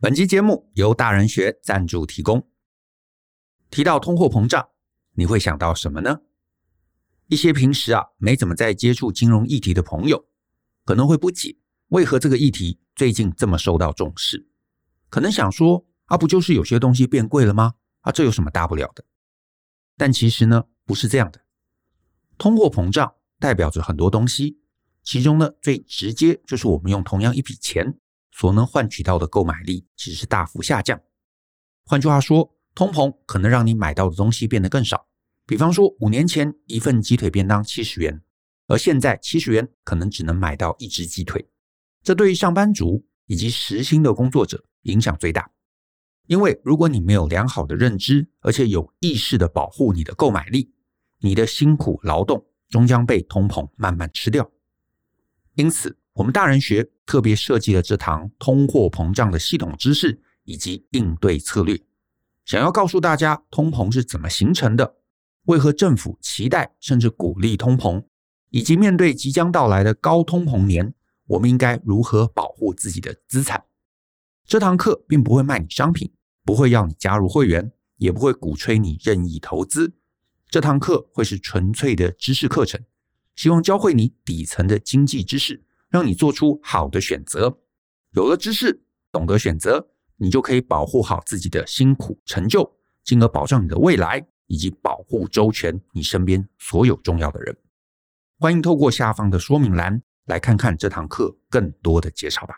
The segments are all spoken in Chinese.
本期节目由大人学赞助提供。提到通货膨胀，你会想到什么呢？一些平时啊没怎么在接触金融议题的朋友，可能会不解，为何这个议题最近这么受到重视？可能想说，啊不就是有些东西变贵了吗？啊这有什么大不了的？但其实呢，不是这样的。通货膨胀代表着很多东西，其中呢最直接就是我们用同样一笔钱所能换取到的购买力其实是大幅下降。换句话说，通膨可能让你买到的东西变得更少。比方说，五年前一份鸡腿便当七十元，而现在七十元可能只能买到一只鸡腿。这对于上班族以及时薪的工作者影响最大。因为如果你没有良好的认知，而且有意识的保护你的购买力，你的辛苦劳动终将被通膨慢慢吃掉。因此，我们大人学特别设计了这堂通货膨胀的系统知识以及应对策略，想要告诉大家通膨是怎么形成的，为何政府期待甚至鼓励通膨，以及面对即将到来的高通膨年，我们应该如何保护自己的资产。这堂课并不会卖你商品，不会要你加入会员，也不会鼓吹你任意投资。这堂课会是纯粹的知识课程，希望教会你底层的经济知识，让你做出好的选择。有了知识，懂得选择，你就可以保护好自己的辛苦成就，进而保障你的未来，以及保护周全你身边所有重要的人。欢迎透过下方的说明栏来看看这堂课更多的介绍吧。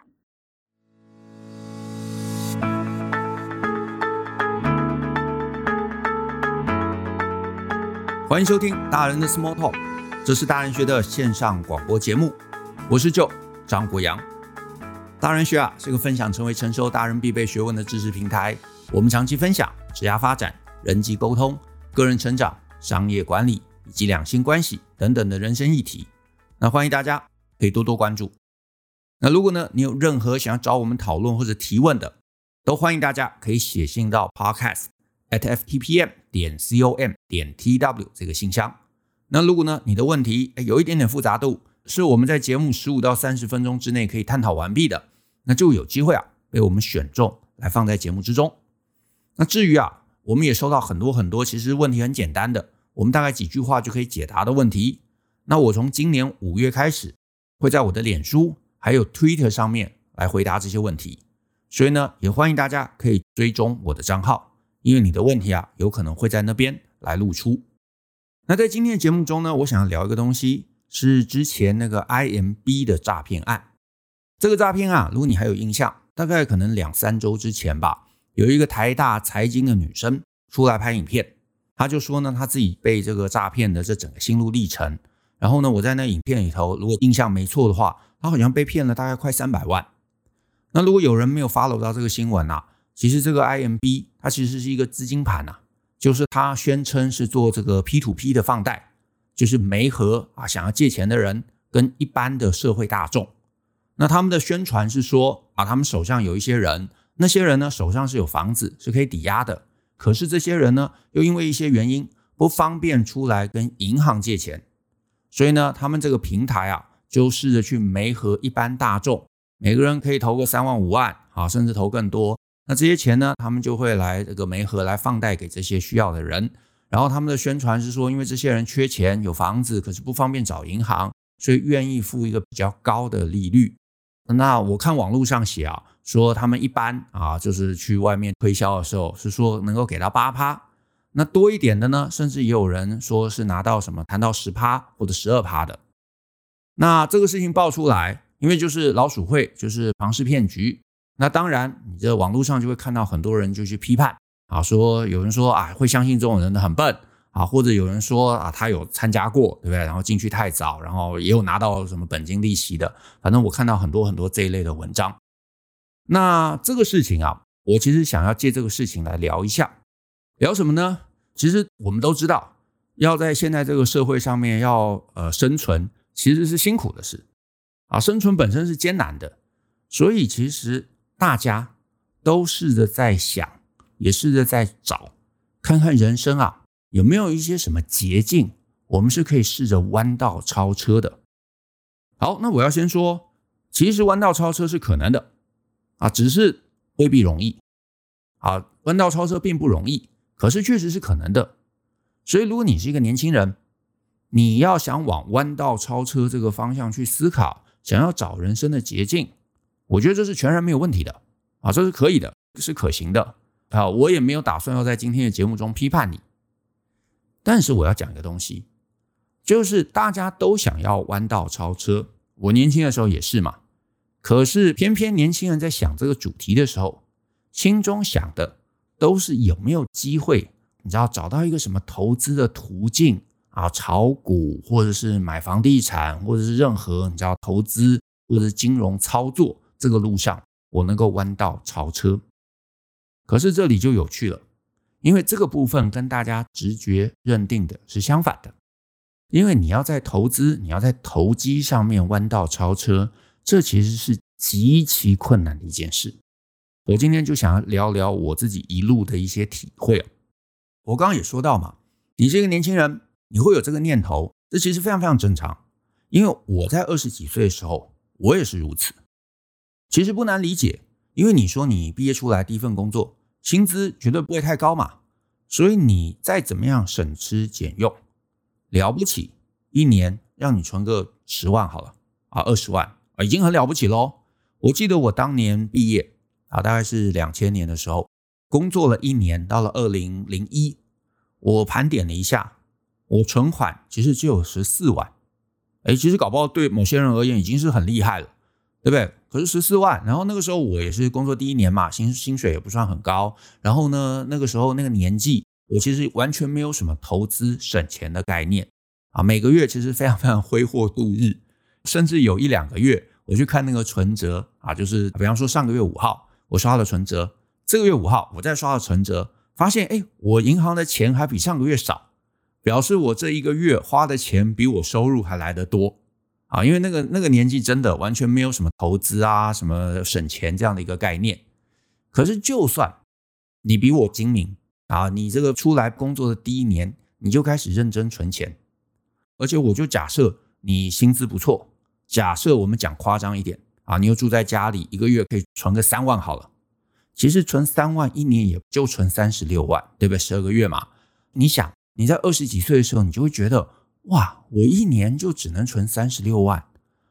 欢迎收听大人的 Small Talk，这是大人学的线上广播节目。我是舅张国阳。大人学啊是个分享成为成熟大人必备学问的知识平台。我们长期分享职业发展、人际沟通、个人成长、商业管理以及两性关系等等的人生议题。那欢迎大家可以多多关注。那如果呢你有任何想要找我们讨论或者提问的，都欢迎大家可以写信到 Podcast at ftpm 点 com 点 tw 这个信箱。那如果呢，你的问题有一点点复杂度，是我们在节目十五到三十分钟之内可以探讨完毕的，那就有机会啊被我们选中来放在节目之中。那至于啊，我们也收到很多很多，其实问题很简单的，我们大概几句话就可以解答的问题。那我从今年五月开始，会在我的脸书还有 Twitter 上面来回答这些问题，所以呢，也欢迎大家可以追踪我的账号。因为你的问题啊，有可能会在那边来露出。那在今天的节目中呢，我想要聊一个东西，是之前那个 IMB 的诈骗案。这个诈骗啊，如果你还有印象，大概可能两三周之前吧，有一个台大财经的女生出来拍影片，她就说呢，她自己被这个诈骗的这整个心路历程。然后呢，我在那影片里头，如果印象没错的话，她好像被骗了大概快三百万。那如果有人没有 follow 到这个新闻啊，其实这个 IMB 它其实是一个资金盘呐、啊，就是它宣称是做这个 P to P 的放贷，就是媒合啊想要借钱的人跟一般的社会大众。那他们的宣传是说啊，他们手上有一些人，那些人呢手上是有房子是可以抵押的，可是这些人呢又因为一些原因不方便出来跟银行借钱，所以呢他们这个平台啊就试着去媒合一般大众，每个人可以投个三万五万啊，甚至投更多。那这些钱呢，他们就会来这个媒合来放贷给这些需要的人，然后他们的宣传是说，因为这些人缺钱，有房子，可是不方便找银行，所以愿意付一个比较高的利率。那我看网络上写啊，说他们一般啊，就是去外面推销的时候是说能够给到八趴，那多一点的呢，甚至也有人说是拿到什么谈到十趴或者十二趴的。那这个事情爆出来，因为就是老鼠会，就是庞氏骗局。那当然，你这网络上就会看到很多人就去批判啊，说有人说啊，会相信这种人的很笨啊，或者有人说啊，他有参加过，对不对？然后进去太早，然后也有拿到什么本金利息的，反正我看到很多很多这一类的文章。那这个事情啊，我其实想要借这个事情来聊一下，聊什么呢？其实我们都知道，要在现在这个社会上面要呃生存，其实是辛苦的事啊，生存本身是艰难的，所以其实。大家都试着在想，也试着在找，看看人生啊有没有一些什么捷径，我们是可以试着弯道超车的。好，那我要先说，其实弯道超车是可能的啊，只是未必容易。啊，弯道超车并不容易，可是确实是可能的。所以，如果你是一个年轻人，你要想往弯道超车这个方向去思考，想要找人生的捷径，我觉得这是全然没有问题的啊，这是可以的，是可行的啊。我也没有打算要在今天的节目中批判你，但是我要讲一个东西，就是大家都想要弯道超车，我年轻的时候也是嘛。可是偏偏年轻人在想这个主题的时候，心中想的都是有没有机会，你知道找到一个什么投资的途径。啊，炒股或者是买房地产，或者是任何你知道投资或者是金融操作这个路上，我能够弯道超车。可是这里就有趣了，因为这个部分跟大家直觉认定的是相反的。因为你要在投资，你要在投机上面弯道超车，这其实是极其困难的一件事。我今天就想要聊聊我自己一路的一些体会。我刚刚也说到嘛，你是一个年轻人。你会有这个念头，这其实非常非常正常，因为我在二十几岁的时候，我也是如此。其实不难理解，因为你说你毕业出来第一份工作，薪资绝对不会太高嘛，所以你再怎么样省吃俭用，了不起，一年让你存个十万好了啊，二十万啊，已经很了不起喽。我记得我当年毕业啊，大概是两千年的时候，工作了一年，到了二零零一，我盘点了一下。我存款其实只有十四万，哎，其实搞不好对某些人而言已经是很厉害了，对不对？可是十四万，然后那个时候我也是工作第一年嘛，薪薪水也不算很高，然后呢，那个时候那个年纪，我其实完全没有什么投资省钱的概念啊，每个月其实非常非常挥霍度日，甚至有一两个月我去看那个存折啊，就是比方说上个月五号我刷了存折，这个月五号我再刷了存折，发现哎，我银行的钱还比上个月少。表示我这一个月花的钱比我收入还来得多啊！因为那个那个年纪真的完全没有什么投资啊、什么省钱这样的一个概念。可是就算你比我精明啊，你这个出来工作的第一年你就开始认真存钱，而且我就假设你薪资不错，假设我们讲夸张一点啊，你又住在家里，一个月可以存个三万好了。其实存三万一年也就存三十六万，对不对？十二个月嘛，你想。你在二十几岁的时候，你就会觉得哇，我一年就只能存三十六万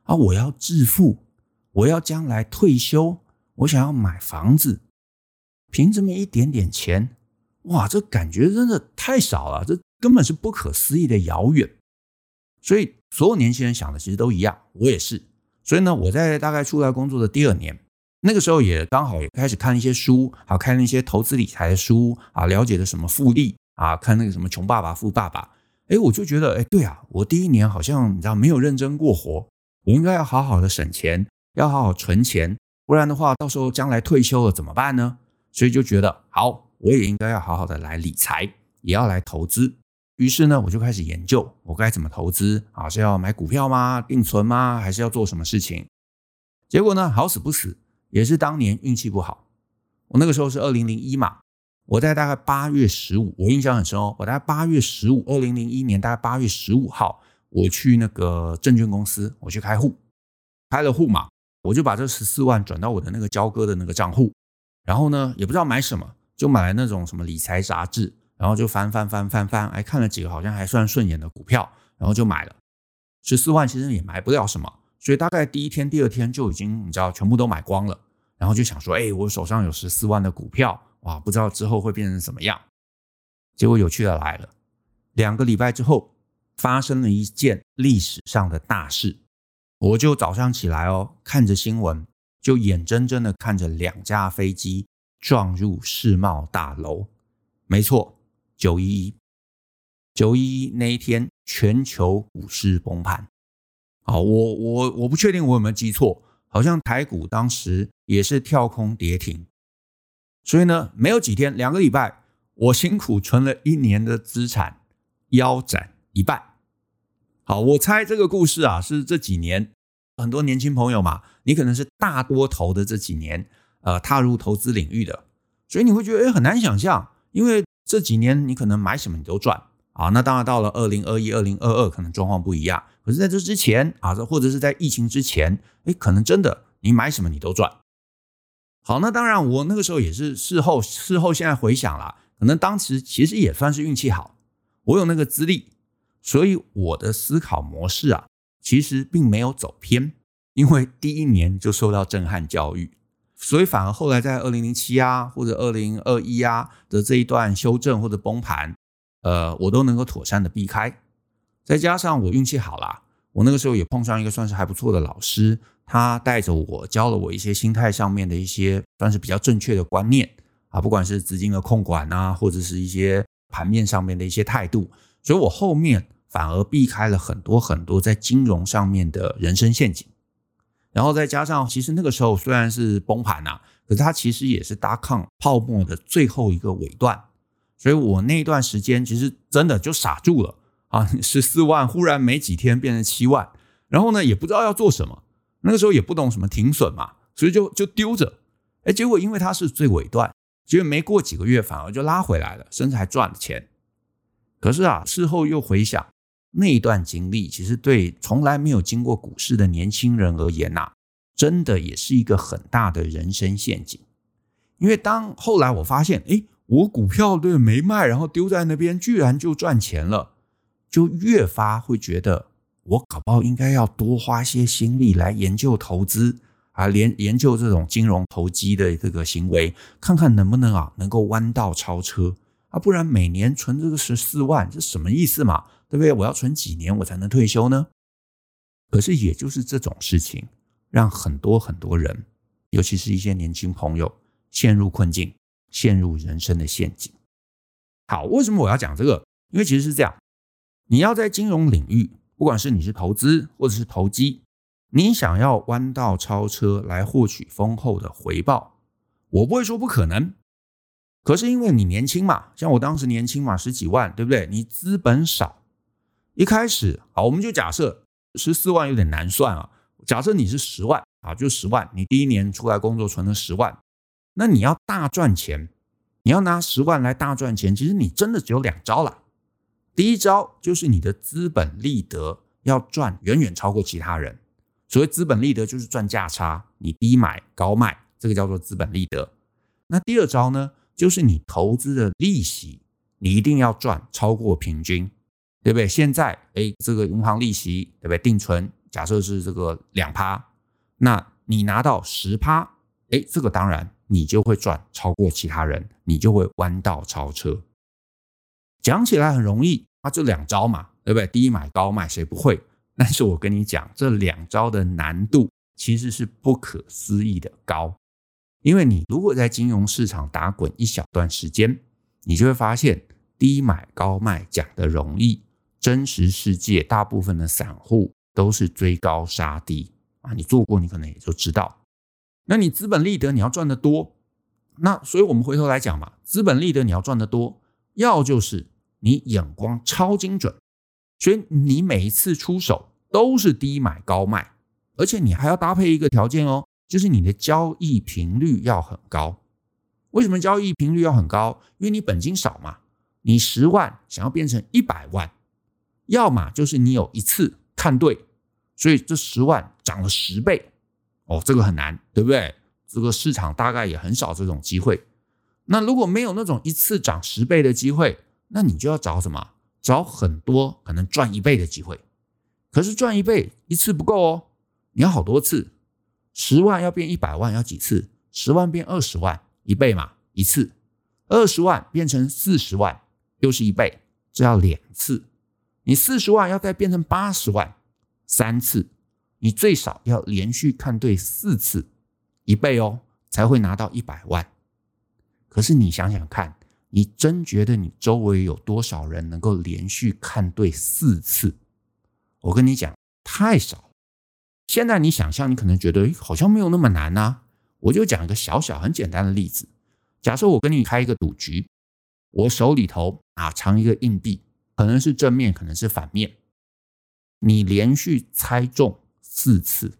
啊！我要致富，我要将来退休，我想要买房子，凭这么一点点钱，哇，这感觉真的太少了，这根本是不可思议的遥远。所以，所有年轻人想的其实都一样，我也是。所以呢，我在大概出来工作的第二年，那个时候也刚好也开始看一些书，好看那些投资理财的书啊，了解的什么复利。啊，看那个什么《穷爸爸富爸爸》，哎，我就觉得，哎，对啊，我第一年好像你知道没有认真过活，我应该要好好的省钱，要好好存钱，不然的话，到时候将来退休了怎么办呢？所以就觉得，好，我也应该要好好的来理财，也要来投资。于是呢，我就开始研究我该怎么投资啊，是要买股票吗？定存吗？还是要做什么事情？结果呢，好死不死，也是当年运气不好，我那个时候是二零零一嘛。我在大概八月十五，我印象很深哦。我大概八月十五，二零零一年大概八月十五号，我去那个证券公司，我去开户，开了户嘛，我就把这十四万转到我的那个交割的那个账户，然后呢，也不知道买什么，就买了那种什么理财杂志，然后就翻翻翻翻翻，哎，看了几个好像还算顺眼的股票，然后就买了。十四万其实也买不了什么，所以大概第一天、第二天就已经你知道全部都买光了，然后就想说，哎，我手上有十四万的股票。哇，不知道之后会变成什么样。结果有趣的来了，两个礼拜之后，发生了一件历史上的大事。我就早上起来哦，看着新闻，就眼睁睁的看着两架飞机撞入世贸大楼。没错，九一一，九一一那一天，全球股市崩盘。好，我我我不确定我有没有记错，好像台股当时也是跳空跌停。所以呢，没有几天，两个礼拜，我辛苦存了一年的资产腰斩一半。好，我猜这个故事啊，是这几年很多年轻朋友嘛，你可能是大多头的这几年，呃，踏入投资领域的，所以你会觉得诶很难想象，因为这几年你可能买什么你都赚啊。那当然到了二零二一、二零二二，可能状况不一样。可是在这之前啊，或者是在疫情之前，诶可能真的你买什么你都赚。好，那当然我那个时候也是事后事后现在回想啦，可能当时其实也算是运气好，我有那个资历，所以我的思考模式啊，其实并没有走偏，因为第一年就受到震撼教育。所以反而后来在二零零七啊，或者二零二一啊的这一段修正或者崩盘，呃，我都能够妥善的避开。再加上我运气好啦，我那个时候也碰上一个算是还不错的老师，他带着我教了我一些心态上面的一些算是比较正确的观念啊，不管是资金的控管啊，或者是一些盘面上面的一些态度，所以我后面反而避开了很多很多在金融上面的人生陷阱。然后再加上，其实那个时候虽然是崩盘呐，可是它其实也是 dot-com 泡沫的最后一个尾段，所以我那段时间其实真的就傻住了啊！十四万忽然没几天变成七万，然后呢也不知道要做什么，那个时候也不懂什么停损嘛，所以就就丢着。哎，结果因为它是最尾段，结果没过几个月反而就拉回来了，甚至还赚了钱。可是啊，事后又回想。那一段经历，其实对从来没有经过股市的年轻人而言呐，真的也是一个很大的人生陷阱。因为当后来我发现，哎，我股票对没卖，然后丢在那边，居然就赚钱了，就越发会觉得，我搞不好应该要多花些心力来研究投资啊，连研究这种金融投机的这个行为，看看能不能啊，能够弯道超车啊，不然每年存这个十四万，这什么意思嘛？对不对？我要存几年我才能退休呢？可是也就是这种事情，让很多很多人，尤其是一些年轻朋友，陷入困境，陷入人生的陷阱。好，为什么我要讲这个？因为其实是这样，你要在金融领域，不管是你是投资或者是投机，你想要弯道超车来获取丰厚的回报，我不会说不可能。可是因为你年轻嘛，像我当时年轻嘛，十几万，对不对？你资本少。一开始，好，我们就假设十四万有点难算啊。假设你是十万啊，就十万，你第一年出来工作存了十万，那你要大赚钱，你要拿十万来大赚钱，其实你真的只有两招了。第一招就是你的资本利得要赚远远超过其他人。所谓资本利得就是赚价差，你低买高卖，这个叫做资本利得。那第二招呢，就是你投资的利息，你一定要赚超过平均。对不对？现在，哎，这个银行利息，对不对？定存假设是这个两趴，那你拿到十趴，哎，这个当然你就会赚超过其他人，你就会弯道超车。讲起来很容易，啊，就两招嘛，对不对？低买高卖，谁不会？但是我跟你讲，这两招的难度其实是不可思议的高，因为你如果在金融市场打滚一小段时间，你就会发现低买高卖讲的容易。真实世界大部分的散户都是追高杀低啊！你做过，你可能也就知道。那你资本利得你要赚得多，那所以我们回头来讲嘛，资本利得你要赚得多，要就是你眼光超精准，所以你每一次出手都是低买高卖，而且你还要搭配一个条件哦，就是你的交易频率要很高。为什么交易频率要很高？因为你本金少嘛，你十万想要变成一百万。要么就是你有一次看对，所以这十万涨了十倍，哦，这个很难，对不对？这个市场大概也很少这种机会。那如果没有那种一次涨十倍的机会，那你就要找什么？找很多可能赚一倍的机会。可是赚一倍一次不够哦，你要好多次。十万要变一百万要几次？十万变二十万，一倍嘛，一次。二十万变成四十万，又是一倍，这要两次。你四十万要再变成八十万，三次，你最少要连续看对四次，一倍哦，才会拿到一百万。可是你想想看，你真觉得你周围有多少人能够连续看对四次？我跟你讲，太少。现在你想象，你可能觉得好像没有那么难啊。我就讲一个小小很简单的例子，假设我跟你开一个赌局，我手里头啊藏一个硬币。可能是正面，可能是反面。你连续猜中四次，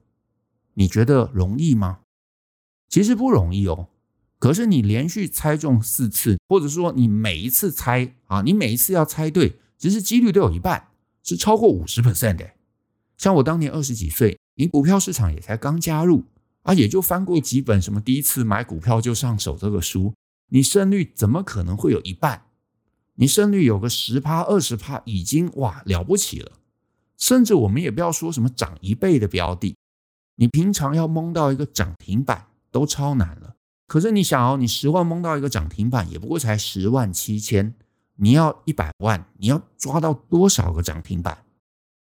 你觉得容易吗？其实不容易哦。可是你连续猜中四次，或者说你每一次猜啊，你每一次要猜对，其实几率都有一半，是超过五十 percent 的。像我当年二十几岁，你股票市场也才刚加入啊，也就翻过几本什么第一次买股票就上手这个书，你胜率怎么可能会有一半？你胜率有个十趴二十趴，已经哇了不起了。甚至我们也不要说什么涨一倍的标的，你平常要蒙到一个涨停板都超难了。可是你想哦，你十万蒙到一个涨停板，也不过才十万七千。你要一百万，你要抓到多少个涨停板？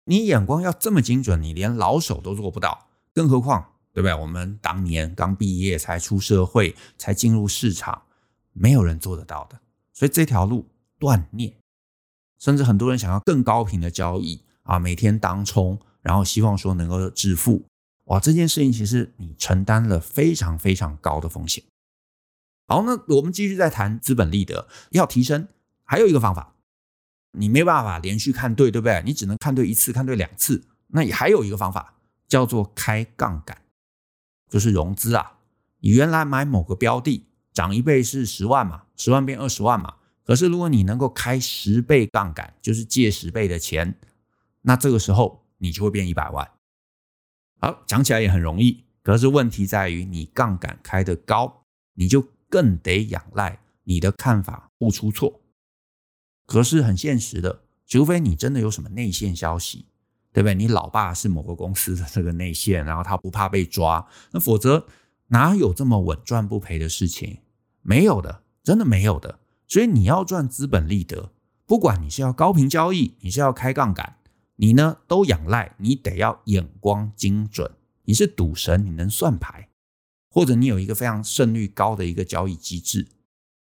你眼光要这么精准，你连老手都做不到，更何况，对不对？我们当年刚毕业，才出社会，才进入市场，没有人做得到的。所以这条路断念，甚至很多人想要更高频的交易啊，每天当冲，然后希望说能够致富。哇，这件事情其实你承担了非常非常高的风险。好，那我们继续再谈资本利得，要提升，还有一个方法。你没办法连续看对，对不对？你只能看对一次，看对两次。那也还有一个方法叫做开杠杆，就是融资啊。你原来买某个标的涨一倍是十万嘛，十万变二十万嘛。可是如果你能够开十倍杠杆，就是借十倍的钱，那这个时候你就会变一百万。好，讲起来也很容易，可是问题在于你杠杆开得高，你就更得仰赖你的看法不出错。可是很现实的，除非你真的有什么内线消息，对不对？你老爸是某个公司的这个内线，然后他不怕被抓，那否则哪有这么稳赚不赔的事情？没有的，真的没有的。所以你要赚资本利得，不管你是要高频交易，你是要开杠杆，你呢都仰赖你得要眼光精准，你是赌神，你能算牌，或者你有一个非常胜率高的一个交易机制。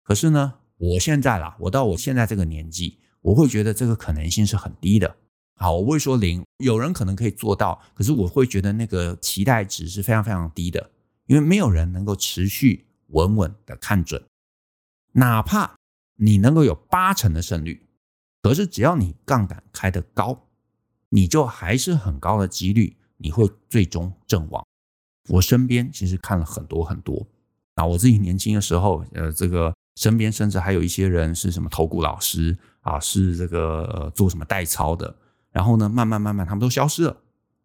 可是呢？我现在啦，我到我现在这个年纪，我会觉得这个可能性是很低的。好，我不会说零，有人可能可以做到，可是我会觉得那个期待值是非常非常低的，因为没有人能够持续稳稳的看准。哪怕你能够有八成的胜率，可是只要你杠杆开得高，你就还是很高的几率你会最终阵亡。我身边其实看了很多很多，啊，我自己年轻的时候，呃，这个。身边甚至还有一些人是什么投顾老师啊，是这个做什么代操的，然后呢，慢慢慢慢他们都消失了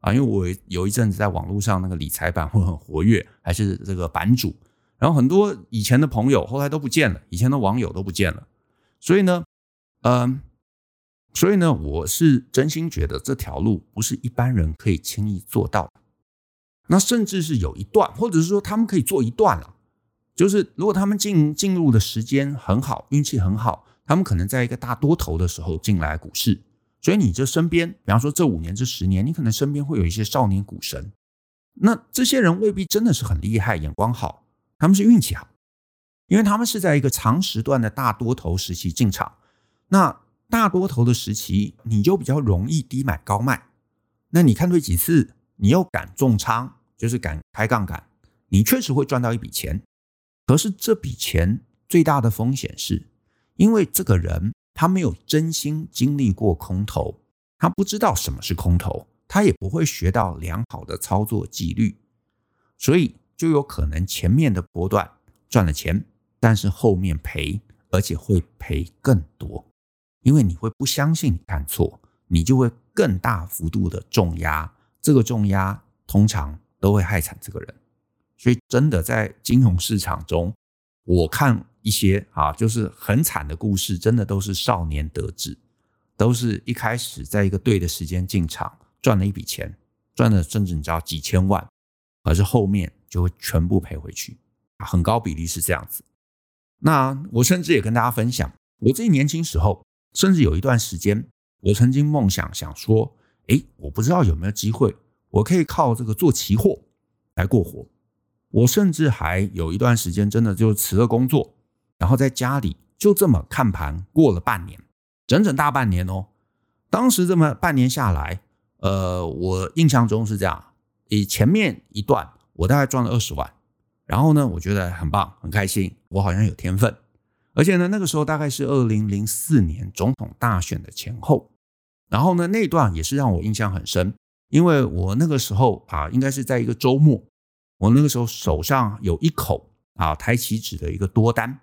啊。因为我有一阵子在网络上那个理财版会很活跃，还是这个版主，然后很多以前的朋友后来都不见了，以前的网友都不见了。所以呢，嗯，所以呢，我是真心觉得这条路不是一般人可以轻易做到的。那甚至是有一段，或者是说他们可以做一段了。就是如果他们进进入的时间很好，运气很好，他们可能在一个大多头的时候进来股市。所以你这身边，比方说这五年、这十年，你可能身边会有一些少年股神。那这些人未必真的是很厉害，眼光好，他们是运气好，因为他们是在一个长时段的大多头时期进场。那大多头的时期，你就比较容易低买高卖。那你看对几次，你又敢重仓，就是敢开杠杆，你确实会赚到一笔钱。可是这笔钱最大的风险是，因为这个人他没有真心经历过空头，他不知道什么是空头，他也不会学到良好的操作纪律，所以就有可能前面的波段赚了钱，但是后面赔，而且会赔更多，因为你会不相信你看错，你就会更大幅度的重压，这个重压通常都会害惨这个人。所以，真的在金融市场中，我看一些啊，就是很惨的故事，真的都是少年得志，都是一开始在一个对的时间进场，赚了一笔钱，赚了甚至你知道几千万，而是后面就会全部赔回去，很高比例是这样子。那我甚至也跟大家分享，我自己年轻时候，甚至有一段时间，我曾经梦想想说，诶，我不知道有没有机会，我可以靠这个做期货来过活。我甚至还有一段时间，真的就辞了工作，然后在家里就这么看盘过了半年，整整大半年哦。当时这么半年下来，呃，我印象中是这样：以前面一段我大概赚了二十万，然后呢，我觉得很棒，很开心，我好像有天分。而且呢，那个时候大概是二零零四年总统大选的前后，然后呢，那段也是让我印象很深，因为我那个时候啊，应该是在一个周末。我那个时候手上有一口啊台期指的一个多单，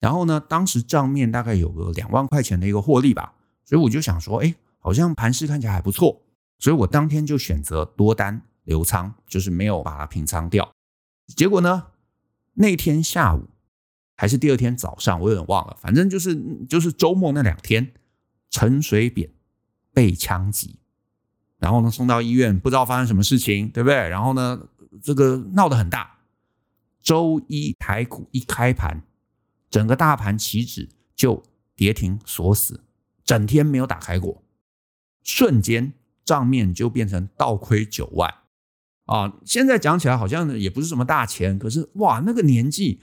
然后呢，当时账面大概有个两万块钱的一个获利吧，所以我就想说，哎，好像盘势看起来还不错，所以我当天就选择多单留仓，就是没有把它平仓掉。结果呢，那天下午还是第二天早上，我有点忘了，反正就是就是周末那两天，陈水扁被枪击，然后呢送到医院，不知道发生什么事情，对不对？然后呢，这个闹得很大。周一台股一开盘，整个大盘期指就跌停锁死，整天没有打开过，瞬间账面就变成倒亏九万啊！现在讲起来好像也不是什么大钱，可是哇，那个年纪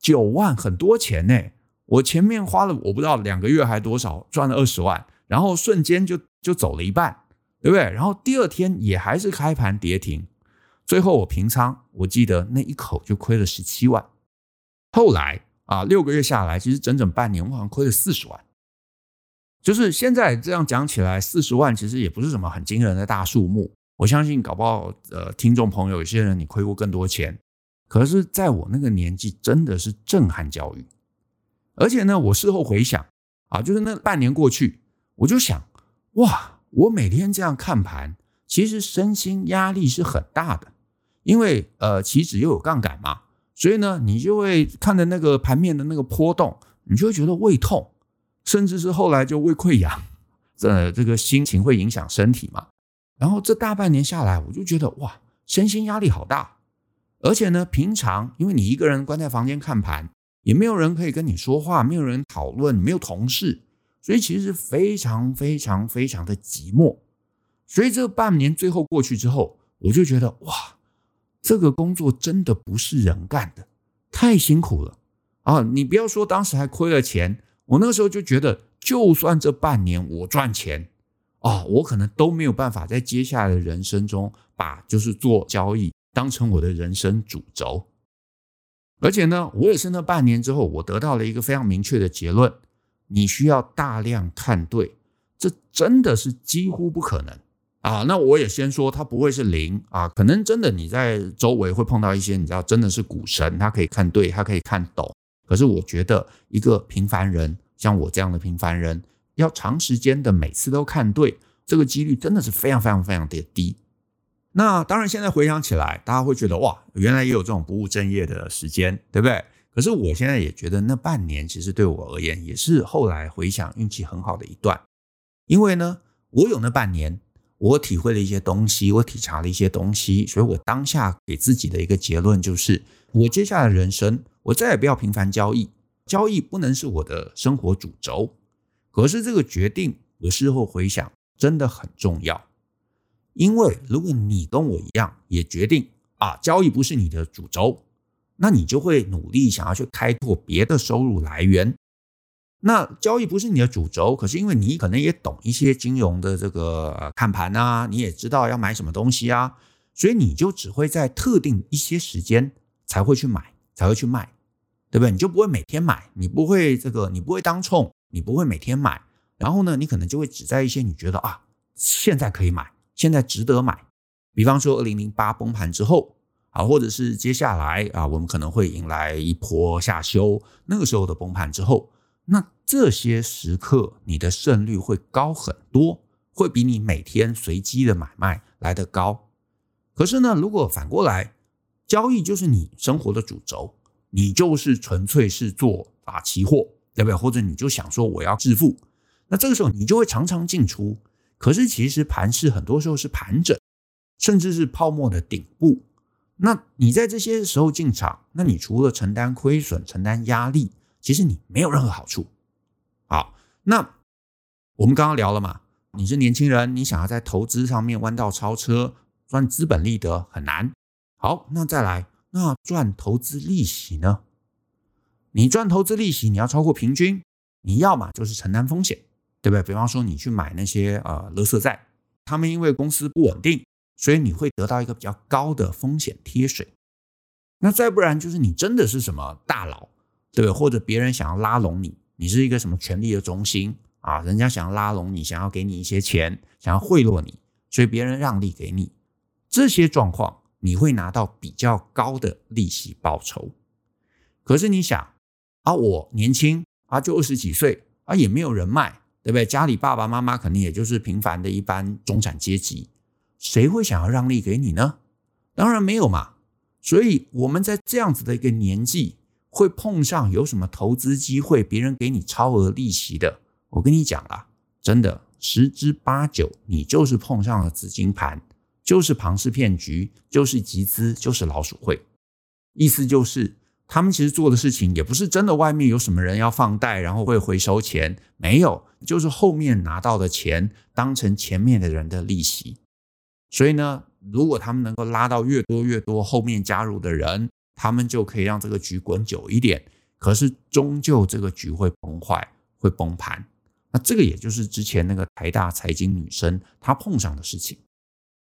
九万很多钱呢。我前面花了我不知道两个月还多少，赚了二十万，然后瞬间就就走了一半，对不对？然后第二天也还是开盘跌停。最后我平仓，我记得那一口就亏了十七万。后来啊，六个月下来，其实整整半年，我好像亏了四十万。就是现在这样讲起来，四十万其实也不是什么很惊人的大数目。我相信搞不好，呃，听众朋友有些人你亏过更多钱，可是在我那个年纪，真的是震撼教育。而且呢，我事后回想啊，就是那半年过去，我就想，哇，我每天这样看盘，其实身心压力是很大的。因为呃，期指又有杠杆嘛，所以呢，你就会看着那个盘面的那个波动，你就会觉得胃痛，甚至是后来就胃溃疡，这这个心情会影响身体嘛。然后这大半年下来，我就觉得哇，身心压力好大，而且呢，平常因为你一个人关在房间看盘，也没有人可以跟你说话，没有人讨论，没有同事，所以其实是非常非常非常的寂寞。所以这半年最后过去之后，我就觉得哇。这个工作真的不是人干的，太辛苦了啊！你不要说当时还亏了钱，我那个时候就觉得，就算这半年我赚钱啊，我可能都没有办法在接下来的人生中把就是做交易当成我的人生主轴。而且呢，我也是那半年之后，我得到了一个非常明确的结论：你需要大量看对，这真的是几乎不可能。啊，那我也先说，它不会是零啊，可能真的你在周围会碰到一些你知道真的是股神，他可以看对，他可以看懂。可是我觉得一个平凡人，像我这样的平凡人，要长时间的每次都看对，这个几率真的是非常非常非常的低。那当然，现在回想起来，大家会觉得哇，原来也有这种不务正业的时间，对不对？可是我现在也觉得那半年其实对我而言也是后来回想运气很好的一段，因为呢，我有那半年。我体会了一些东西，我体察了一些东西，所以我当下给自己的一个结论就是：我接下来人生，我再也不要频繁交易，交易不能是我的生活主轴。可是这个决定，我事后回想，真的很重要。因为如果你跟我一样，也决定啊，交易不是你的主轴，那你就会努力想要去开拓别的收入来源。那交易不是你的主轴，可是因为你可能也懂一些金融的这个看盘啊，你也知道要买什么东西啊，所以你就只会在特定一些时间才会去买，才会去卖，对不对？你就不会每天买，你不会这个，你不会当冲，你不会每天买，然后呢，你可能就会只在一些你觉得啊，现在可以买，现在值得买，比方说二零零八崩盘之后啊，或者是接下来啊，我们可能会迎来一波下修，那个时候的崩盘之后。那这些时刻，你的胜率会高很多，会比你每天随机的买卖来得高。可是呢，如果反过来，交易就是你生活的主轴，你就是纯粹是做啊期货，对不对？或者你就想说我要致富，那这个时候你就会常常进出。可是其实盘势很多时候是盘整，甚至是泡沫的顶部。那你在这些时候进场，那你除了承担亏损、承担压力。其实你没有任何好处。好，那我们刚刚聊了嘛，你是年轻人，你想要在投资上面弯道超车，赚资本利得很难。好，那再来，那赚投资利息呢？你赚投资利息，你要超过平均，你要嘛就是承担风险，对不对？比方说你去买那些呃垃圾债，他们因为公司不稳定，所以你会得到一个比较高的风险贴水。那再不然就是你真的是什么大佬。对，或者别人想要拉拢你，你是一个什么权力的中心啊？人家想要拉拢你，想要给你一些钱，想要贿赂你，所以别人让利给你，这些状况你会拿到比较高的利息报酬。可是你想啊，我年轻啊，就二十几岁啊，也没有人脉，对不对？家里爸爸妈妈肯定也就是平凡的一般中产阶级，谁会想要让利给你呢？当然没有嘛。所以我们在这样子的一个年纪，会碰上有什么投资机会，别人给你超额利息的，我跟你讲啦，真的十之八九，你就是碰上了紫金盘，就是庞氏骗局，就是集资，就是老鼠会。意思就是，他们其实做的事情也不是真的，外面有什么人要放贷，然后会回收钱，没有，就是后面拿到的钱当成前面的人的利息。所以呢，如果他们能够拉到越多越多后面加入的人，他们就可以让这个局滚久一点。可是终究这个局会崩坏，会崩盘。那这个也就是之前那个台大财经女生她碰上的事情。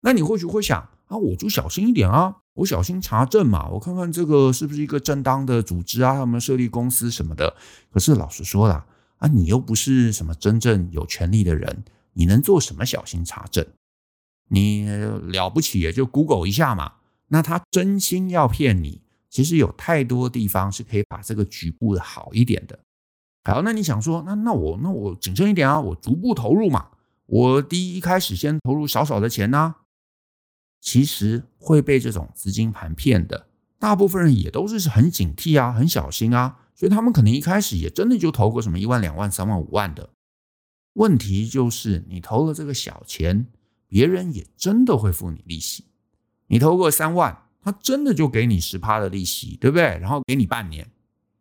那你或许会想啊，我就小心一点啊。我小心查证嘛，我看看这个是不是一个正当的组织啊？他们设立公司什么的。可是老实说啦，啊，你又不是什么真正有权利的人，你能做什么小心查证？你了不起也就 Google 一下嘛。那他真心要骗你，其实有太多地方是可以把这个局部的好一点的。好，那你想说，那那我那我谨慎一点啊，我逐步投入嘛。我第一一开始先投入少少的钱呢、其实会被这种资金盘骗的，大部分人也都是很警惕啊，很小心啊，所以他们可能一开始也真的就投个什么一万、两万、三万、五万的。问题就是你投了这个小钱，别人也真的会付你利息。你投个三万，他真的就给你十趴的利息，对不对？然后给你半年。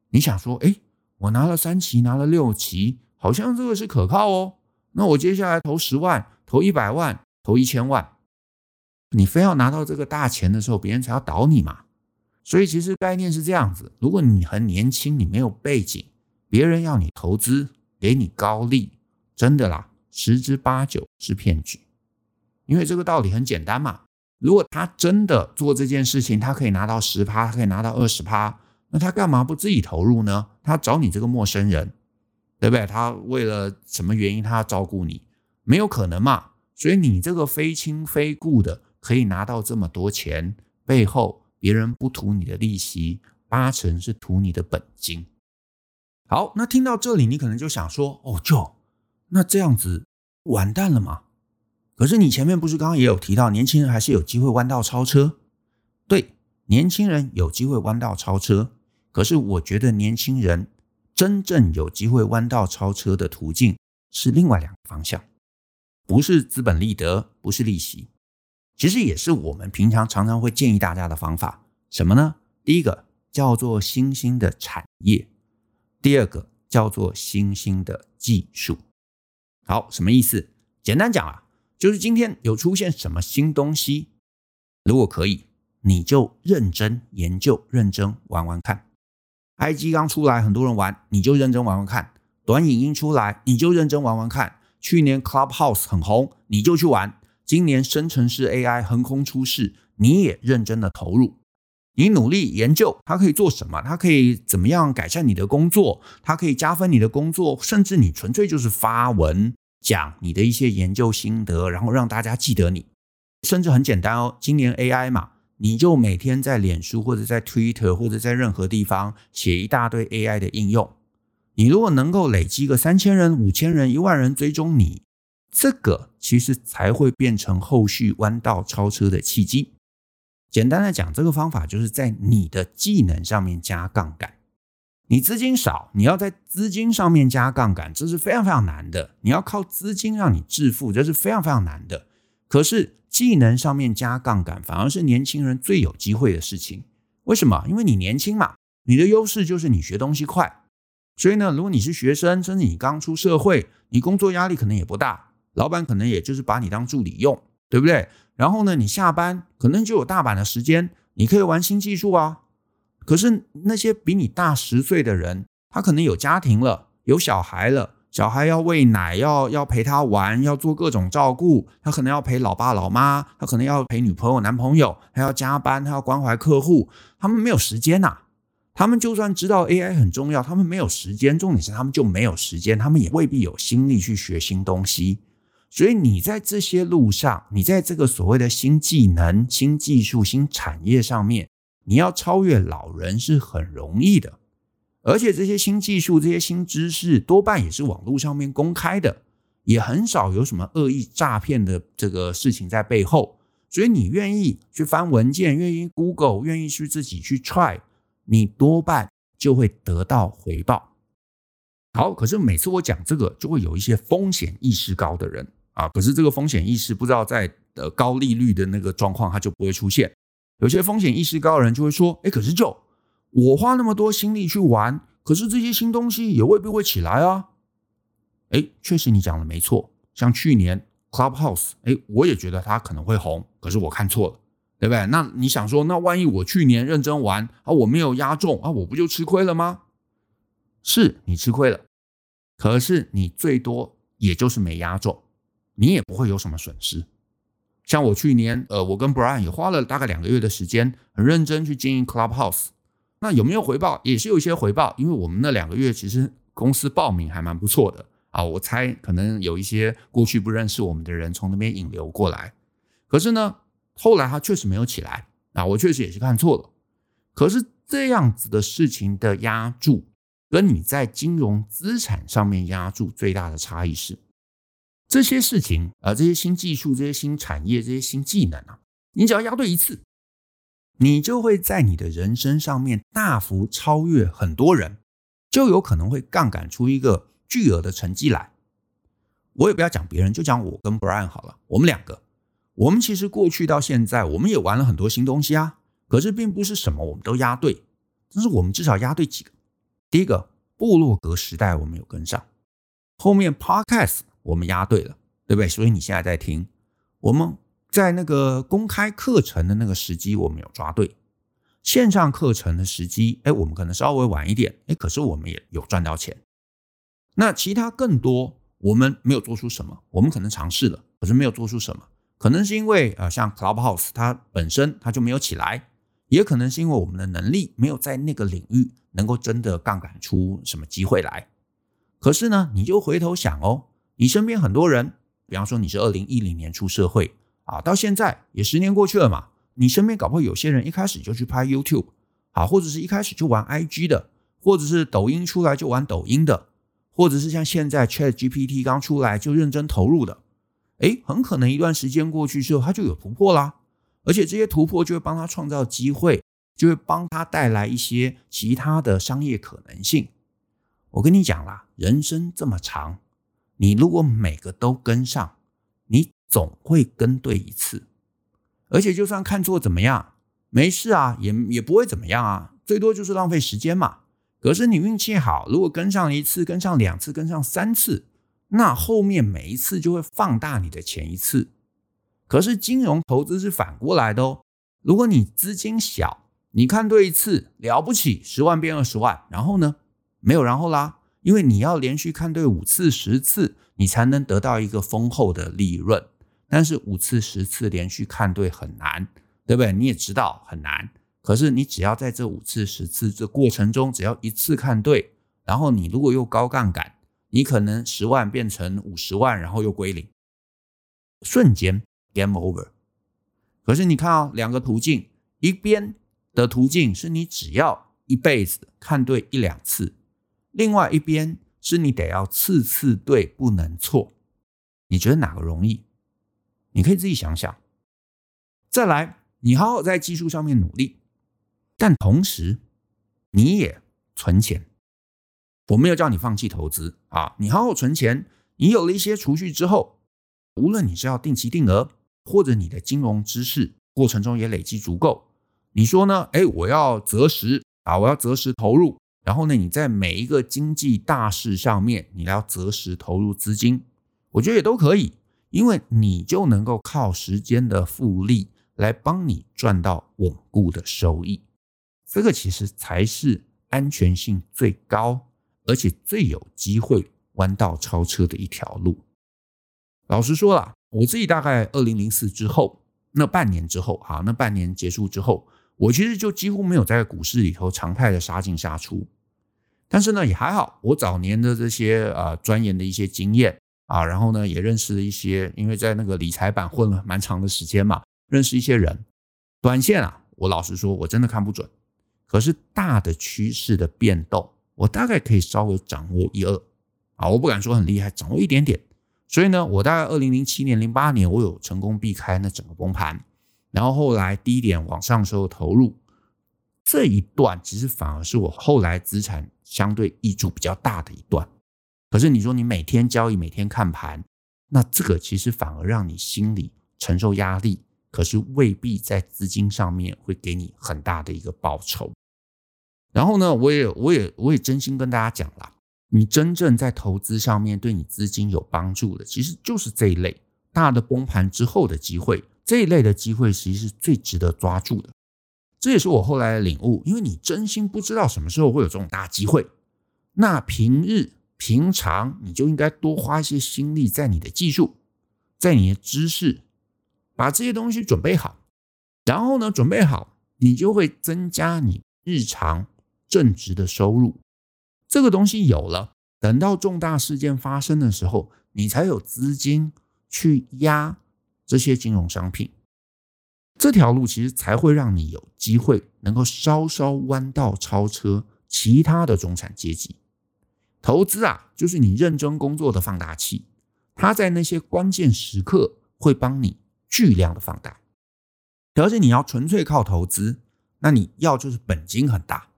你想说，哎，我拿了三期，拿了六期，好像这个是可靠哦。那我接下来投十万，投一百万，投一千万。你非要拿到这个大钱的时候，别人才要倒你嘛。所以其实概念是这样子：如果你很年轻，你没有背景，别人要你投资，给你高利，真的啦，十之八九是骗局。因为这个道理很简单嘛。如果他真的做这件事情，他可以拿到十趴，他可以拿到二十趴，那他干嘛不自己投入呢？他找你这个陌生人，对不对？他为了什么原因，他要照顾你？没有可能嘛。所以你这个非亲非故的。可以拿到这么多钱，背后别人不图你的利息，八成是图你的本金。好，那听到这里，你可能就想说：“哦，就那这样子完蛋了吗？”可是你前面不是刚刚也有提到，年轻人还是有机会弯道超车？对，年轻人有机会弯道超车。可是我觉得年轻人真正有机会弯道超车的途径是另外两个方向，不是资本利得，不是利息。其实也是我们平常常常会建议大家的方法，什么呢？第一个叫做新兴的产业，第二个叫做新兴的技术。好，什么意思？简单讲啊，就是今天有出现什么新东西，如果可以，你就认真研究、认真玩玩看。IG 刚出来，很多人玩，你就认真玩玩看；短影音出来，你就认真玩玩看。去年 Clubhouse 很红，你就去玩。今年生成式 AI 横空出世，你也认真的投入，你努力研究它可以做什么，它可以怎么样改善你的工作，它可以加分你的工作，甚至你纯粹就是发文讲你的一些研究心得，然后让大家记得你，甚至很简单哦，今年 AI 嘛，你就每天在脸书或者在 Twitter 或者在任何地方写一大堆 AI 的应用，你如果能够累积个三千人、五千人、一万人追踪你。这个其实才会变成后续弯道超车的契机。简单的讲，这个方法就是在你的技能上面加杠杆。你资金少，你要在资金上面加杠杆，这是非常非常难的。你要靠资金让你致富，这是非常非常难的。可是技能上面加杠杆，反而是年轻人最有机会的事情。为什么？因为你年轻嘛，你的优势就是你学东西快。所以呢，如果你是学生，甚至你刚出社会，你工作压力可能也不大。老板可能也就是把你当助理用，对不对？然后呢，你下班可能就有大把的时间，你可以玩新技术啊。可是那些比你大十岁的人，他可能有家庭了，有小孩了，小孩要喂奶，要要陪他玩，要做各种照顾，他可能要陪老爸老妈，他可能要陪女朋友男朋友，还要加班，他要关怀客户，他们没有时间呐。他们就算知道 AI 很重要，他们没有时间，重点是他们就没有时间，他们也未必有心力去学新东西。所以你在这些路上，你在这个所谓的新技能、新技术、新产业上面，你要超越老人是很容易的。而且这些新技术、这些新知识，多半也是网络上面公开的，也很少有什么恶意诈骗的这个事情在背后。所以你愿意去翻文件，愿意 Google，愿意去自己去 try，你多半就会得到回报。好，可是每次我讲这个，就会有一些风险意识高的人啊，可是这个风险意识不知道在呃高利率的那个状况，它就不会出现。有些风险意识高的人就会说，哎，可是就我花那么多心力去玩，可是这些新东西也未必会起来啊。哎，确实你讲的没错，像去年 Clubhouse，哎，我也觉得它可能会红，可是我看错了，对不对？那你想说，那万一我去年认真玩啊，我没有压中啊，我不就吃亏了吗？是你吃亏了，可是你最多也就是没压中，你也不会有什么损失。像我去年，呃，我跟 Brian 也花了大概两个月的时间，很认真去经营 Clubhouse。那有没有回报？也是有一些回报，因为我们那两个月其实公司报名还蛮不错的啊。我猜可能有一些过去不认识我们的人从那边引流过来。可是呢，后来他确实没有起来啊，我确实也是看错了。可是这样子的事情的押注。跟你在金融资产上面押注最大的差异是，这些事情啊，这些新技术、这些新产业、这些新技能啊，你只要押对一次，你就会在你的人生上面大幅超越很多人，就有可能会杠杆出一个巨额的成绩来。我也不要讲别人，就讲我跟 Brian 好了，我们两个，我们其实过去到现在，我们也玩了很多新东西啊，可是并不是什么我们都押对，但是我们至少押对几个。第一个，部落格时代我们有跟上，后面 Podcast 我们押对了，对不对？所以你现在在听，我们在那个公开课程的那个时机我们有抓对，线上课程的时机，哎，我们可能稍微晚一点，哎，可是我们也有赚到钱。那其他更多我们没有做出什么，我们可能尝试了，可是没有做出什么，可能是因为啊，像 Clubhouse 它本身它就没有起来。也可能是因为我们的能力没有在那个领域能够真的杠杆出什么机会来。可是呢，你就回头想哦，你身边很多人，比方说你是二零一零年出社会啊，到现在也十年过去了嘛，你身边搞不好有些人一开始就去拍 YouTube 啊，或者是一开始就玩 IG 的，或者是抖音出来就玩抖音的，或者是像现在 ChatGPT 刚出来就认真投入的，诶，很可能一段时间过去之后，他就有突破啦。而且这些突破就会帮他创造机会，就会帮他带来一些其他的商业可能性。我跟你讲啦，人生这么长，你如果每个都跟上，你总会跟对一次。而且就算看错怎么样，没事啊，也也不会怎么样啊，最多就是浪费时间嘛。可是你运气好，如果跟上一次、跟上两次、跟上三次，那后面每一次就会放大你的前一次。可是金融投资是反过来的哦。如果你资金小，你看对一次了不起，十万变二十万，然后呢，没有然后啦，因为你要连续看对五次、十次，你才能得到一个丰厚的利润。但是五次、十次连续看对很难，对不对？你也知道很难。可是你只要在这五次、十次这过程中，只要一次看对，然后你如果又高杠杆，你可能十万变成五十万，然后又归零，瞬间。Game over。可是你看啊，两个途径，一边的途径是你只要一辈子看对一两次，另外一边是你得要次次对不能错。你觉得哪个容易？你可以自己想想。再来，你好好在技术上面努力，但同时你也存钱。我没有叫你放弃投资啊，你好好存钱。你有了一些储蓄之后，无论你是要定期定额。或者你的金融知识过程中也累积足够，你说呢？哎，我要择时啊，我要择时投入。然后呢，你在每一个经济大事上面，你要择时投入资金，我觉得也都可以，因为你就能够靠时间的复利来帮你赚到稳固的收益。这个其实才是安全性最高，而且最有机会弯道超车的一条路。老实说了。我自己大概二零零四之后，那半年之后，啊，那半年结束之后，我其实就几乎没有在股市里头常态的杀进杀出。但是呢，也还好，我早年的这些呃钻研的一些经验啊，然后呢，也认识了一些，因为在那个理财版混了蛮长的时间嘛，认识一些人。短线啊，我老实说，我真的看不准。可是大的趋势的变动，我大概可以稍微掌握一二啊，我不敢说很厉害，掌握一点点。所以呢，我大概二零零七年、零八年，我有成功避开那整个崩盘。然后后来低点往上时候投入，这一段其实反而是我后来资产相对益处比较大的一段。可是你说你每天交易，每天看盘，那这个其实反而让你心里承受压力，可是未必在资金上面会给你很大的一个报酬。然后呢，我也我也我也真心跟大家讲了，你真正在投资上面对你资金有帮助的，其实就是这一类大的崩盘之后的机会。这一类的机会其实是最值得抓住的，这也是我后来的领悟。因为你真心不知道什么时候会有这种大机会，那平日平常你就应该多花一些心力在你的技术，在你的知识，把这些东西准备好。然后呢，准备好，你就会增加你日常正职的收入。这个东西有了，等到重大事件发生的时候，你才有资金去压。这些金融商品，这条路其实才会让你有机会能够稍稍弯道超车其他的中产阶级。投资啊，就是你认真工作的放大器，它在那些关键时刻会帮你巨量的放大。而且你要纯粹靠投资，那你要就是本金很大，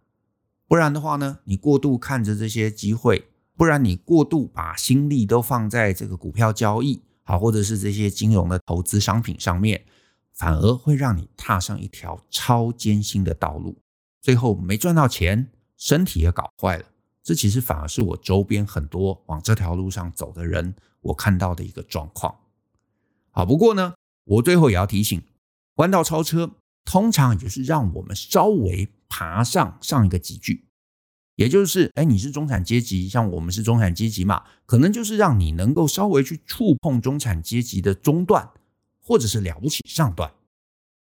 不然的话呢，你过度看着这些机会，不然你过度把心力都放在这个股票交易。好，或者是这些金融的投资商品上面，反而会让你踏上一条超艰辛的道路，最后没赚到钱，身体也搞坏了。这其实反而是我周边很多往这条路上走的人，我看到的一个状况。好，不过呢，我最后也要提醒，弯道超车通常也是让我们稍微爬上上一个级距。也就是，哎，你是中产阶级，像我们是中产阶级嘛，可能就是让你能够稍微去触碰中产阶级的中段，或者是了不起上段。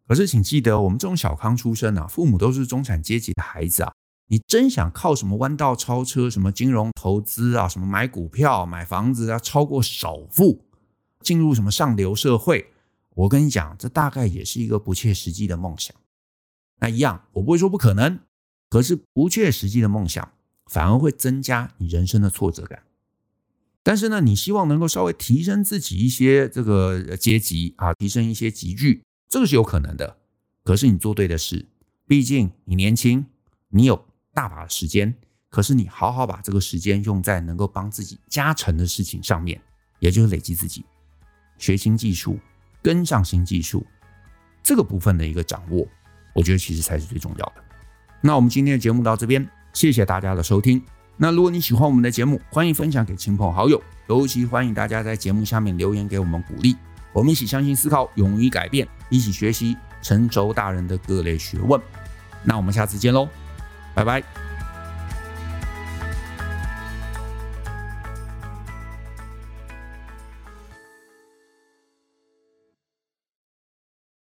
可是，请记得，我们这种小康出身啊，父母都是中产阶级的孩子啊，你真想靠什么弯道超车，什么金融投资啊，什么买股票、买房子啊，超过首付，进入什么上流社会，我跟你讲，这大概也是一个不切实际的梦想。那一样，我不会说不可能。可是不切实际的梦想，反而会增加你人生的挫折感。但是呢，你希望能够稍微提升自己一些这个阶级啊，提升一些集聚，这个是有可能的。可是你做对的事，毕竟你年轻，你有大把的时间。可是你好好把这个时间用在能够帮自己加成的事情上面，也就是累积自己，学新技术，跟上新技术，这个部分的一个掌握，我觉得其实才是最重要的。那我们今天的节目到这边，谢谢大家的收听。那如果你喜欢我们的节目，欢迎分享给亲朋好友，尤其欢迎大家在节目下面留言给我们鼓励。我们一起相信、思考、勇于改变，一起学习成熟大人的各类学问。那我们下次见喽，拜拜。